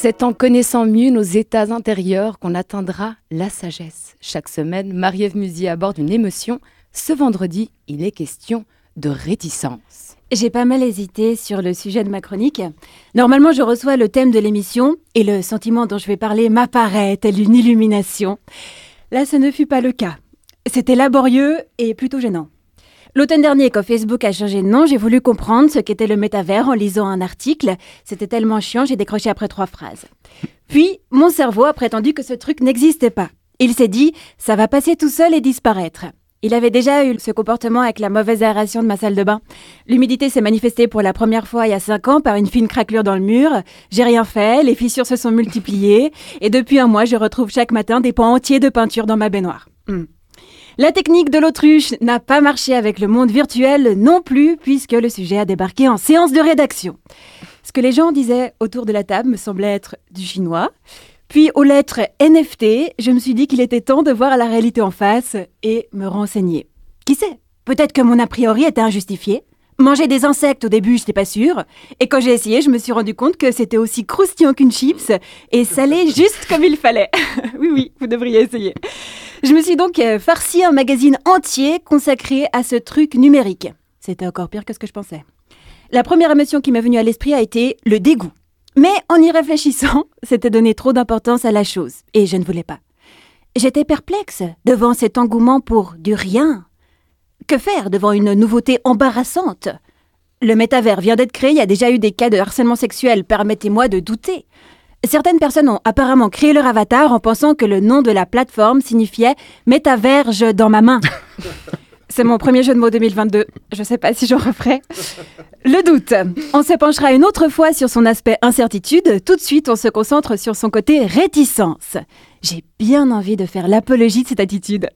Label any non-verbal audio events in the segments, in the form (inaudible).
C'est en connaissant mieux nos états intérieurs qu'on atteindra la sagesse. Chaque semaine, Marie-Ève Musier aborde une émotion. Ce vendredi, il est question de réticence. J'ai pas mal hésité sur le sujet de ma chronique. Normalement, je reçois le thème de l'émission et le sentiment dont je vais parler m'apparaît tel une illumination. Là, ce ne fut pas le cas. C'était laborieux et plutôt gênant. L'automne dernier, quand Facebook a changé de nom, j'ai voulu comprendre ce qu'était le métavers en lisant un article. C'était tellement chiant, j'ai décroché après trois phrases. Puis, mon cerveau a prétendu que ce truc n'existait pas. Il s'est dit, ça va passer tout seul et disparaître. Il avait déjà eu ce comportement avec la mauvaise aération de ma salle de bain. L'humidité s'est manifestée pour la première fois il y a cinq ans par une fine craquelure dans le mur. J'ai rien fait, les fissures se sont multipliées, et depuis un mois, je retrouve chaque matin des pans entiers de peinture dans ma baignoire. Hmm. La technique de l'autruche n'a pas marché avec le monde virtuel non plus, puisque le sujet a débarqué en séance de rédaction. Ce que les gens disaient autour de la table me semblait être du chinois. Puis aux lettres NFT, je me suis dit qu'il était temps de voir la réalité en face et me renseigner. Qui sait? Peut-être que mon a priori était injustifié. Manger des insectes au début, je n'étais pas sûre. Et quand j'ai essayé, je me suis rendu compte que c'était aussi croustillant qu'une chips et salé juste comme il fallait. (laughs) oui, oui, vous devriez essayer. Je me suis donc euh, farci un magazine entier consacré à ce truc numérique. C'était encore pire que ce que je pensais. La première émotion qui m'est venue à l'esprit a été le dégoût. Mais en y réfléchissant, (laughs) c'était donner trop d'importance à la chose, et je ne voulais pas. J'étais perplexe devant cet engouement pour du rien. Que faire devant une nouveauté embarrassante? Le métavers vient d'être créé, il y a déjà eu des cas de harcèlement sexuel, permettez-moi de douter. Certaines personnes ont apparemment créé leur avatar en pensant que le nom de la plateforme signifiait métaverge dans ma main. (laughs) C'est mon premier jeu de mots 2022. Je ne sais pas si j'en referai. Le doute. On se penchera une autre fois sur son aspect incertitude. Tout de suite, on se concentre sur son côté réticence. J'ai bien envie de faire l'apologie de cette attitude.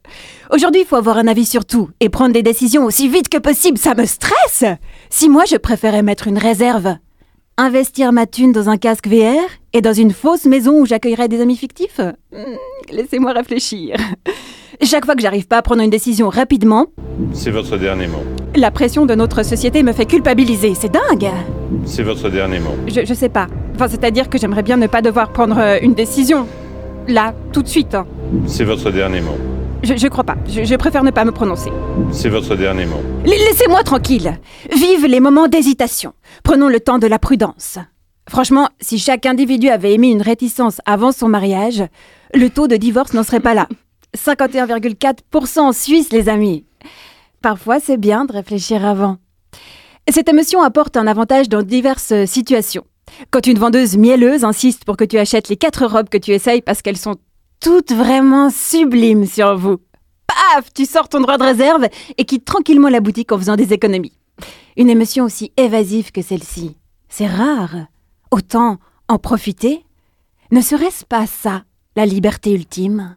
Aujourd'hui, il faut avoir un avis sur tout et prendre des décisions aussi vite que possible. Ça me stresse. Si moi, je préférais mettre une réserve, investir ma thune dans un casque VR et dans une fausse maison où j'accueillerais des amis fictifs? Hmm, Laissez-moi réfléchir. Chaque fois que j'arrive pas à prendre une décision rapidement, c'est votre dernier mot. La pression de notre société me fait culpabiliser. C'est dingue. C'est votre dernier mot. Je, je sais pas. Enfin, c'est-à-dire que j'aimerais bien ne pas devoir prendre euh, une décision. Là, tout de suite. Hein. C'est votre dernier mot. Je, je crois pas. Je, je préfère ne pas me prononcer. C'est votre dernier mot. Laissez-moi tranquille. Vive les moments d'hésitation. Prenons le temps de la prudence. Franchement, si chaque individu avait émis une réticence avant son mariage, le taux de divorce n'en serait pas là. 51,4% en Suisse, les amis. Parfois, c'est bien de réfléchir avant. Cette émotion apporte un avantage dans diverses situations. Quand une vendeuse mielleuse insiste pour que tu achètes les quatre robes que tu essayes parce qu'elles sont toutes vraiment sublimes sur vous. Paf Tu sors ton droit de réserve et quittes tranquillement la boutique en faisant des économies. Une émotion aussi évasive que celle-ci. C'est rare. Autant en profiter. Ne serait-ce pas ça, la liberté ultime?